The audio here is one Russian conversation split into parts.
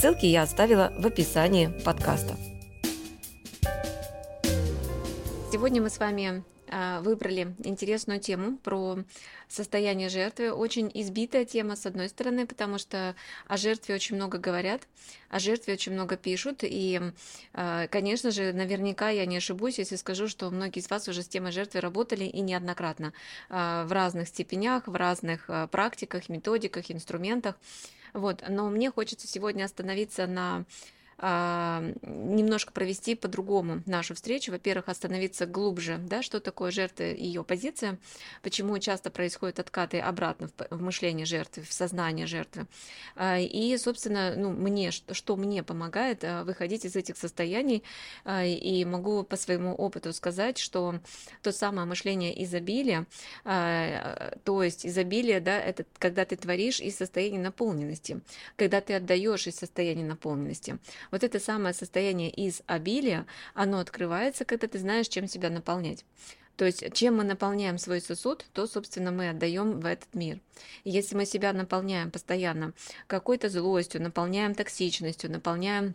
Ссылки я оставила в описании подкаста. Сегодня мы с вами а, выбрали интересную тему про состояние жертвы. Очень избитая тема, с одной стороны, потому что о жертве очень много говорят, о жертве очень много пишут. И, а, конечно же, наверняка я не ошибусь, если скажу, что многие из вас уже с темой жертвы работали и неоднократно а, в разных степенях, в разных практиках, методиках, инструментах. Вот, но мне хочется сегодня остановиться на немножко провести по-другому нашу встречу. Во-первых, остановиться глубже, да, что такое жертва и ее позиция, почему часто происходят откаты обратно в, мышление жертвы, в сознание жертвы. А, и, собственно, ну, мне, что, что мне помогает а, выходить из этих состояний, и могу по своему опыту сказать, что то самое мышление изобилия, то есть изобилие, да, это когда ты творишь из состояния наполненности, когда ты отдаешь из состояния наполненности. Вот это самое состояние из обилия, оно открывается, когда ты знаешь, чем себя наполнять. То есть, чем мы наполняем свой сосуд, то, собственно, мы отдаем в этот мир. Если мы себя наполняем постоянно какой-то злостью, наполняем токсичностью, наполняем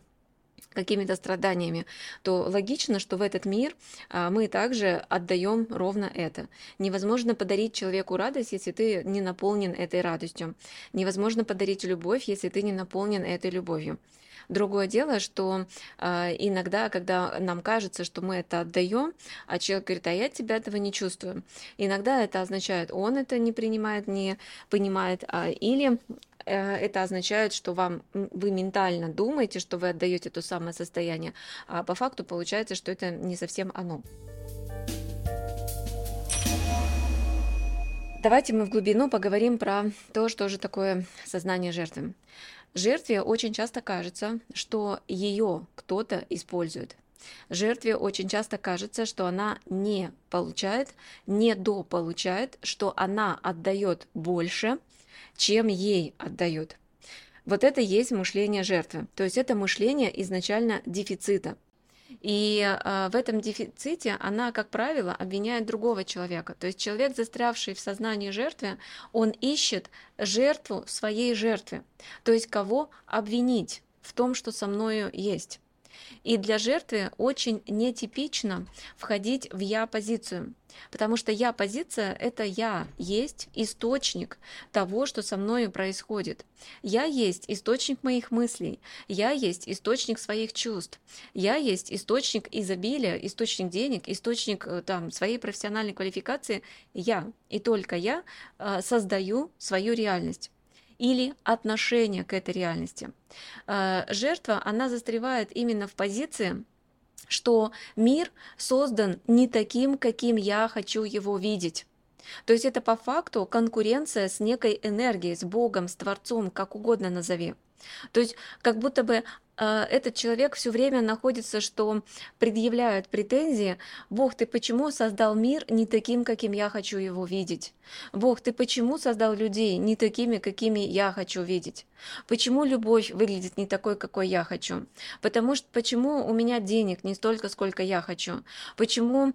какими-то страданиями, то логично, что в этот мир а, мы также отдаем ровно это. Невозможно подарить человеку радость, если ты не наполнен этой радостью. Невозможно подарить любовь, если ты не наполнен этой любовью. Другое дело, что э, иногда, когда нам кажется, что мы это отдаем, а человек говорит, а я тебя этого не чувствую. Иногда это означает, он это не принимает, не понимает, а, или это означает, что вам вы ментально думаете, что вы отдаете то самое состояние, а по факту получается, что это не совсем оно. Давайте мы в глубину поговорим про то, что же такое сознание жертвы. Жертве очень часто кажется, что ее кто-то использует. Жертве очень часто кажется, что она не получает, не дополучает, что она отдает больше, чем ей отдают. Вот это есть мышление жертвы. То есть это мышление изначально дефицита. И э, в этом дефиците она, как правило, обвиняет другого человека. То есть человек, застрявший в сознании жертвы, он ищет жертву своей жертве. То есть кого обвинить в том, что со мною есть. И для жертвы очень нетипично входить в я-позицию, потому что я-позиция – это я есть источник того, что со мной происходит. Я есть источник моих мыслей, я есть источник своих чувств, я есть источник изобилия, источник денег, источник э, там, своей профессиональной квалификации. Я и только я э, создаю свою реальность или отношение к этой реальности. Э, жертва, она застревает именно в позиции, что мир создан не таким, каким я хочу его видеть. То есть это по факту конкуренция с некой энергией, с Богом, с Творцом, как угодно назови. То есть как будто бы этот человек все время находится, что предъявляет претензии, Бог, ты почему создал мир не таким, каким я хочу его видеть? Бог, ты почему создал людей не такими, какими я хочу видеть? Почему любовь выглядит не такой, какой я хочу? Потому что почему у меня денег не столько, сколько я хочу? Почему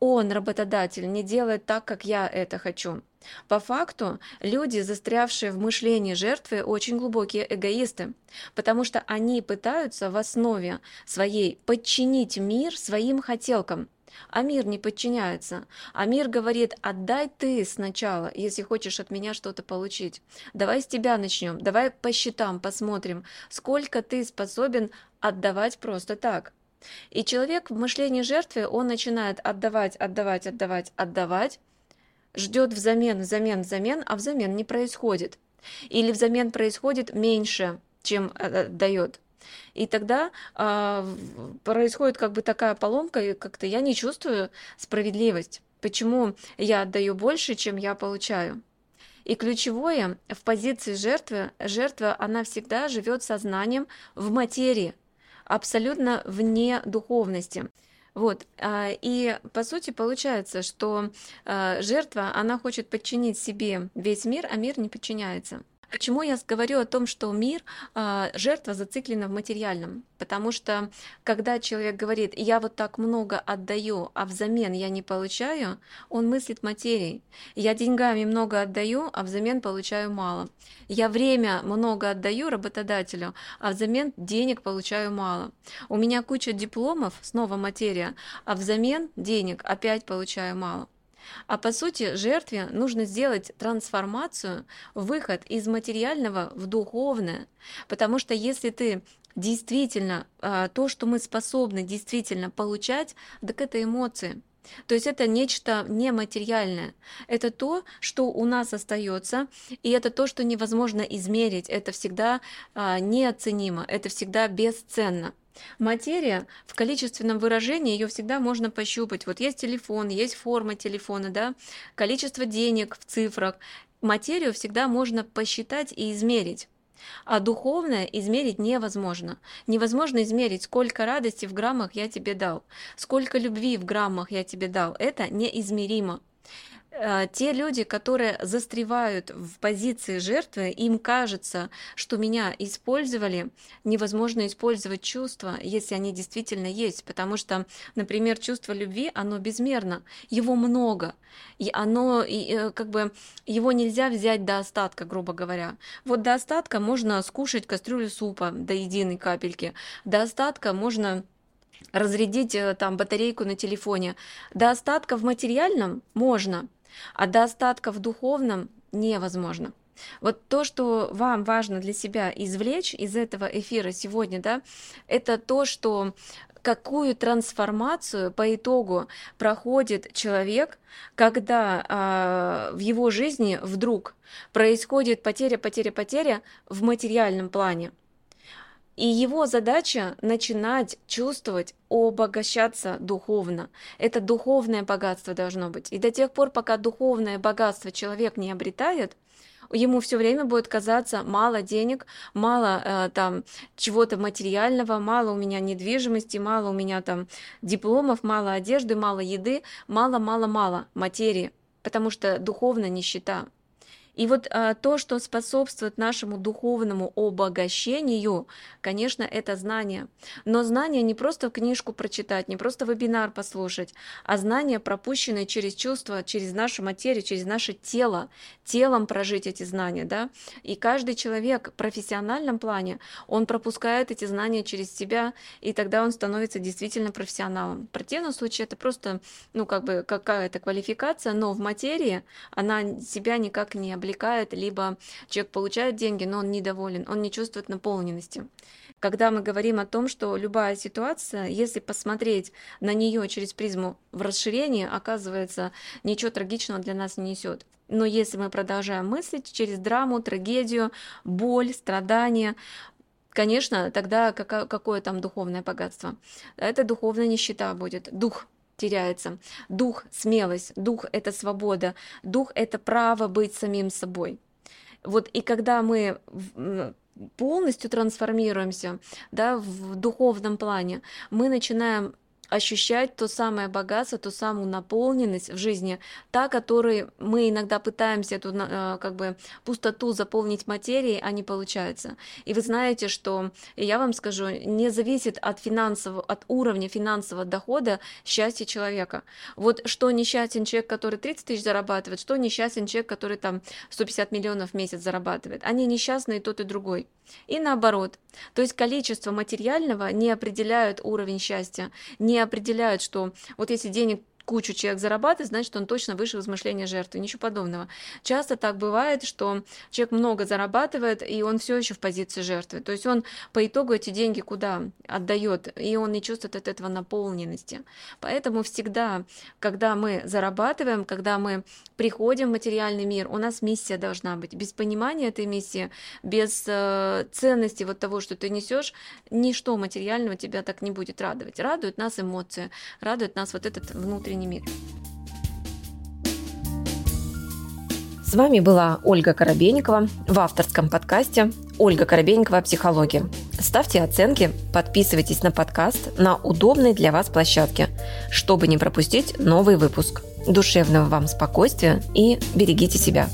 он, работодатель, не делает так, как я это хочу? По факту, люди, застрявшие в мышлении жертвы, очень глубокие эгоисты, потому что они пытаются в основе своей подчинить мир своим хотелкам. А мир не подчиняется. А мир говорит, отдай ты сначала, если хочешь от меня что-то получить. Давай с тебя начнем, давай по счетам посмотрим, сколько ты способен отдавать просто так. И человек в мышлении жертвы, он начинает отдавать, отдавать, отдавать, отдавать, ждет взамен, взамен, взамен, а взамен не происходит. Или взамен происходит меньше, чем э, э, дает. И тогда э, происходит как бы такая поломка, и как-то я не чувствую справедливость. Почему я отдаю больше, чем я получаю? И ключевое в позиции жертвы, жертва, она всегда живет сознанием в материи, абсолютно вне духовности. Вот, а, и по сути получается, что а, жертва, она хочет подчинить себе весь мир, а мир не подчиняется. Почему я говорю о том, что мир, а, жертва зациклена в материальном? Потому что когда человек говорит, я вот так много отдаю, а взамен я не получаю, он мыслит материей. Я деньгами много отдаю, а взамен получаю мало. Я время много отдаю работодателю, а взамен денег получаю мало. У меня куча дипломов, снова материя, а взамен денег опять получаю мало. А по сути, жертве нужно сделать трансформацию, выход из материального в духовное. Потому что если ты действительно а, то, что мы способны действительно получать, так это эмоции. То есть это нечто нематериальное. Это то, что у нас остается, и это то, что невозможно измерить. Это всегда а, неоценимо, это всегда бесценно. Материя в количественном выражении ее всегда можно пощупать. Вот есть телефон, есть форма телефона, да, количество денег в цифрах. Материю всегда можно посчитать и измерить. А духовное измерить невозможно. Невозможно измерить, сколько радости в граммах я тебе дал, сколько любви в граммах я тебе дал. Это неизмеримо. Э, те люди, которые застревают в позиции жертвы, им кажется, что меня использовали, невозможно использовать чувства, если они действительно есть, потому что, например, чувство любви, оно безмерно, его много, и оно, и, э, как бы, его нельзя взять до остатка, грубо говоря. Вот до остатка можно скушать кастрюлю супа до единой капельки, до остатка можно разрядить э, там батарейку на телефоне. До остатка в материальном можно, а до остатка в духовном невозможно. Вот то, что вам важно для себя извлечь из этого эфира сегодня, да, это то, что какую трансформацию по итогу проходит человек, когда э, в его жизни вдруг происходит потеря, потеря, потеря в материальном плане. И его задача начинать чувствовать, обогащаться духовно. Это духовное богатство должно быть. И до тех пор, пока духовное богатство человек не обретает, ему все время будет казаться мало денег, мало э, там чего-то материального, мало у меня недвижимости, мало у меня там дипломов, мало одежды, мало еды, мало-мало-мало материи, потому что духовная нищета. И вот а, то, что способствует нашему духовному обогащению, конечно, это знание. Но знание не просто книжку прочитать, не просто вебинар послушать, а знание, пропущенное через чувства, через нашу материю, через наше тело, телом прожить эти знания. Да? И каждый человек в профессиональном плане, он пропускает эти знания через себя, и тогда он становится действительно профессионалом. В противном случае это просто, ну, как бы какая-то квалификация, но в материи она себя никак не облекает, либо человек получает деньги, но он недоволен, он не чувствует наполненности. Когда мы говорим о том, что любая ситуация, если посмотреть на нее через призму в расширении, оказывается, ничего трагичного для нас не несет. Но если мы продолжаем мыслить через драму, трагедию, боль, страдания, конечно, тогда какое, какое там духовное богатство? Это духовная нищета будет, дух теряется. Дух – смелость, дух – это свобода, дух – это право быть самим собой. Вот и когда мы полностью трансформируемся да, в духовном плане, мы начинаем ощущать то самое богатство, ту самую наполненность в жизни, та, которой мы иногда пытаемся эту э, как бы пустоту заполнить материей, а не получается. И вы знаете, что я вам скажу, не зависит от финансового, от уровня финансового дохода счастье человека. Вот что несчастен человек, который 30 тысяч зарабатывает, что несчастен человек, который там 150 миллионов в месяц зарабатывает. Они несчастные тот и другой. И наоборот. То есть количество материального не определяет уровень счастья, не определяют, что вот если денег кучу человек зарабатывает, значит, он точно выше возмышления жертвы. Ничего подобного. Часто так бывает, что человек много зарабатывает, и он все еще в позиции жертвы. То есть он по итогу эти деньги куда отдает, и он не чувствует от этого наполненности. Поэтому всегда, когда мы зарабатываем, когда мы приходим в материальный мир, у нас миссия должна быть. Без понимания этой миссии, без э, ценности вот того, что ты несешь, ничто материального тебя так не будет радовать. Радует нас эмоции, радует нас вот этот внутренний внутренний мир. С вами была Ольга Коробейникова в авторском подкасте «Ольга Коробейникова. Психология». Ставьте оценки, подписывайтесь на подкаст на удобной для вас площадке, чтобы не пропустить новый выпуск. Душевного вам спокойствия и берегите себя.